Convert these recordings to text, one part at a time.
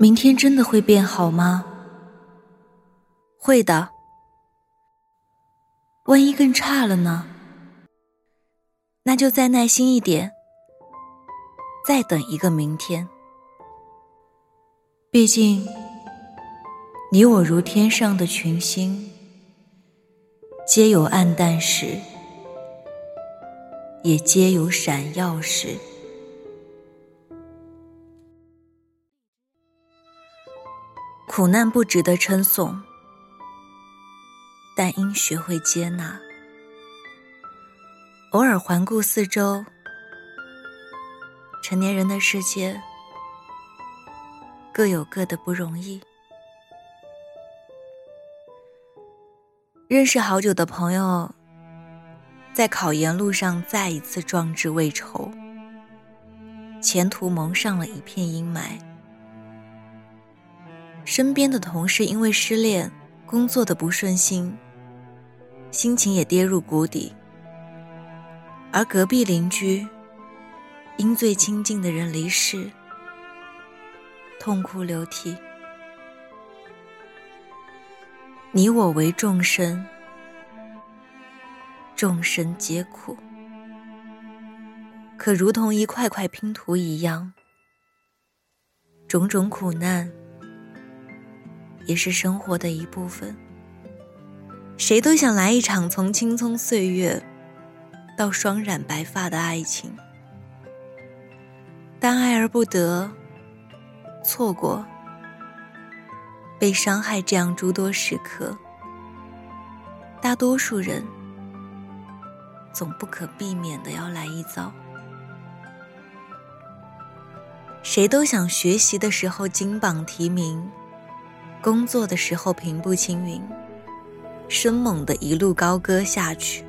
明天真的会变好吗？会的。万一更差了呢？那就再耐心一点，再等一个明天。毕竟，你我如天上的群星，皆有暗淡时，也皆有闪耀时。苦难不值得称颂，但应学会接纳。偶尔环顾四周，成年人的世界各有各的不容易。认识好久的朋友，在考研路上再一次壮志未酬，前途蒙上了一片阴霾。身边的同事因为失恋，工作的不顺心，心情也跌入谷底；而隔壁邻居因最亲近的人离世，痛哭流涕。你我为众生，众生皆苦，可如同一块块拼图一样，种种苦难。也是生活的一部分。谁都想来一场从青葱岁月到双染白发的爱情，但爱而不得，错过、被伤害这样诸多时刻，大多数人总不可避免的要来一遭。谁都想学习的时候金榜题名。工作的时候平步青云，生猛的一路高歌下去。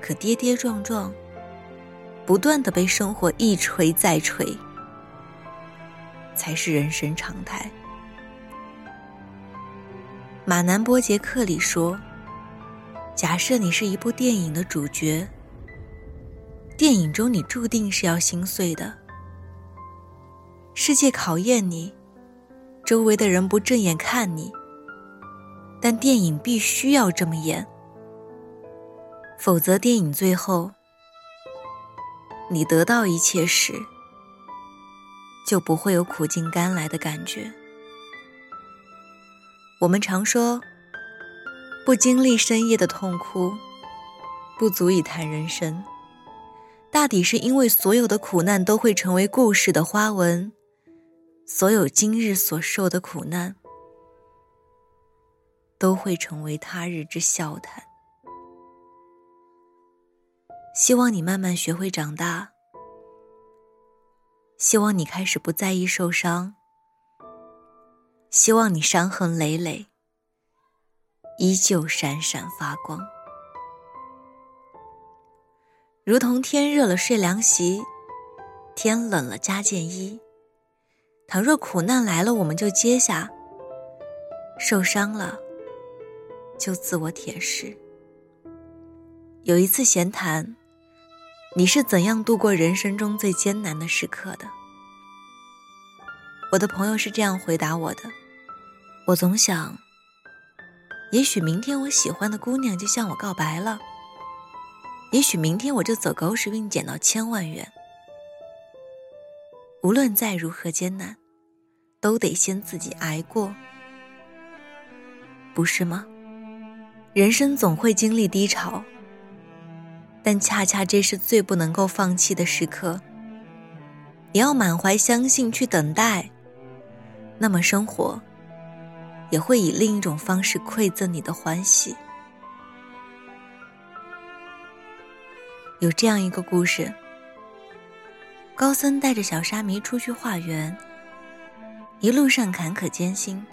可跌跌撞撞，不断的被生活一锤再锤，才是人生常态。马南波杰克里说：“假设你是一部电影的主角，电影中你注定是要心碎的，世界考验你。”周围的人不正眼看你，但电影必须要这么演，否则电影最后你得到一切时，就不会有苦尽甘来的感觉。我们常说，不经历深夜的痛哭，不足以谈人生。大抵是因为所有的苦难都会成为故事的花纹。所有今日所受的苦难，都会成为他日之笑谈。希望你慢慢学会长大，希望你开始不在意受伤，希望你伤痕累累，依旧闪闪发光。如同天热了睡凉席，天冷了加件衣。倘若苦难来了，我们就接下；受伤了，就自我舔舐。有一次闲谈，你是怎样度过人生中最艰难的时刻的？我的朋友是这样回答我的：我总想，也许明天我喜欢的姑娘就向我告白了；也许明天我就走狗屎运捡到千万元。无论再如何艰难。都得先自己挨过，不是吗？人生总会经历低潮，但恰恰这是最不能够放弃的时刻。你要满怀相信去等待，那么生活也会以另一种方式馈赠你的欢喜。有这样一个故事：高僧带着小沙弥出去化缘。一路上坎坷艰辛，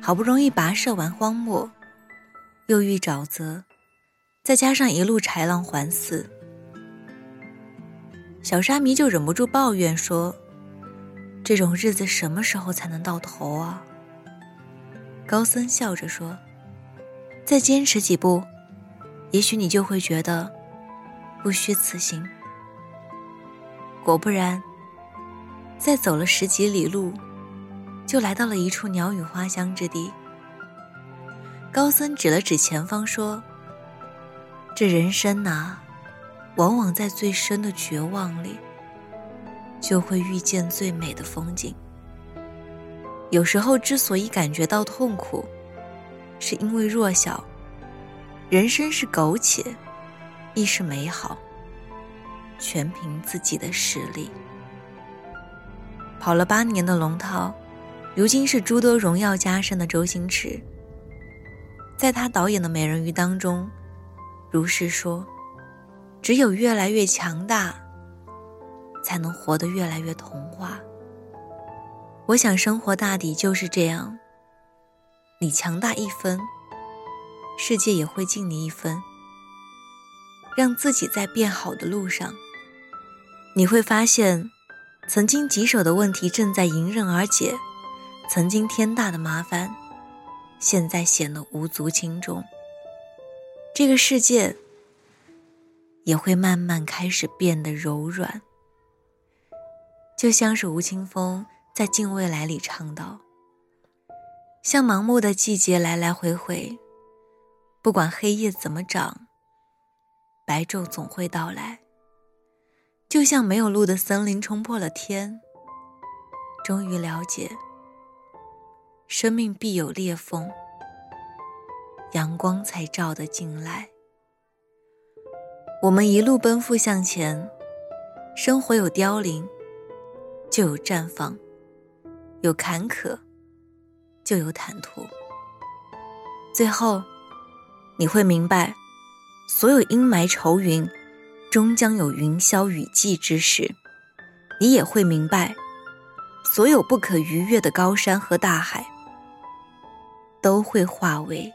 好不容易跋涉完荒漠，又遇沼泽，再加上一路豺狼环伺，小沙弥就忍不住抱怨说：“这种日子什么时候才能到头啊？”高僧笑着说：“再坚持几步，也许你就会觉得不虚此行。”果不然。再走了十几里路，就来到了一处鸟语花香之地。高僧指了指前方说：“这人生呐，往往在最深的绝望里，就会遇见最美的风景。有时候之所以感觉到痛苦，是因为弱小。人生是苟且，亦是美好，全凭自己的实力。”跑了八年的龙套，如今是诸多荣耀加身的周星驰。在他导演的《美人鱼》当中，如是说：“只有越来越强大，才能活得越来越童话。”我想，生活大抵就是这样。你强大一分，世界也会敬你一分。让自己在变好的路上，你会发现。曾经棘手的问题正在迎刃而解，曾经天大的麻烦，现在显得无足轻重。这个世界也会慢慢开始变得柔软，就像是吴青峰在《敬未来》里唱道：“像盲目的季节来来回回，不管黑夜怎么长，白昼总会到来。”就像没有路的森林冲破了天，终于了解，生命必有裂缝，阳光才照得进来。我们一路奔赴向前，生活有凋零，就有绽放；有坎坷，就有坦途。最后，你会明白，所有阴霾愁云。终将有云消雨霁之时，你也会明白，所有不可逾越的高山和大海，都会化为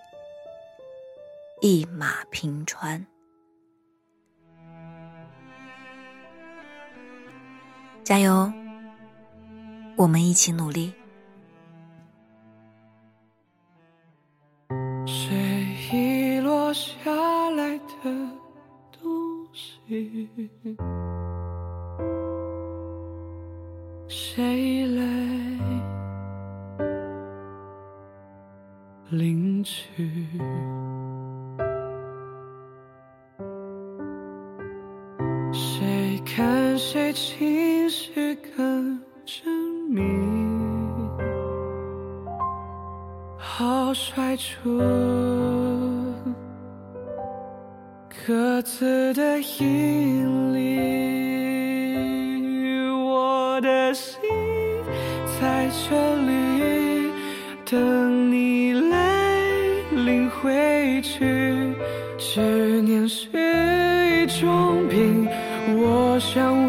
一马平川。加油，我们一起努力。谁来领取？谁看谁情各自的引力，我的心在这里等你来领回去。执念是一种病，我想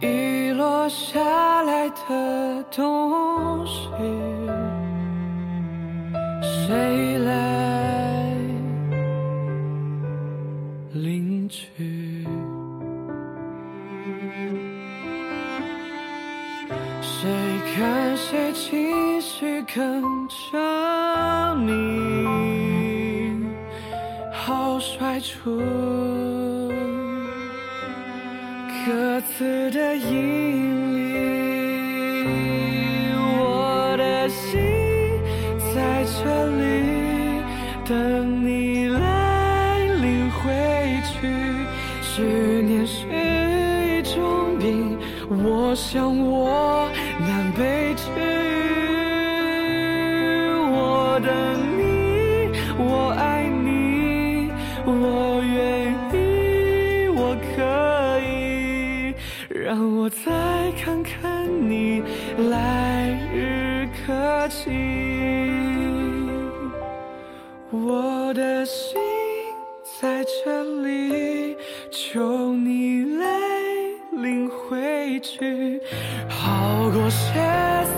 遗落下来的东西？谁来领取？谁看谁情绪更狰狞？好甩出。次的引力，我的心在这里等你来领回去。思念是一种病，我想我的心在这里，求你来领回去，好过歇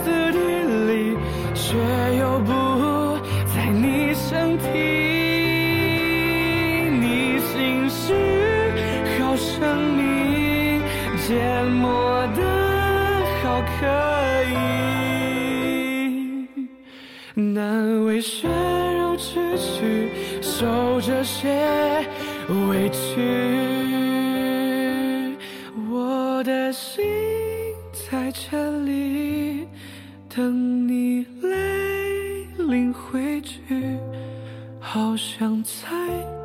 斯底里，却又不在你身体。这些委屈。我的心在这里，等你来领回去。好想再。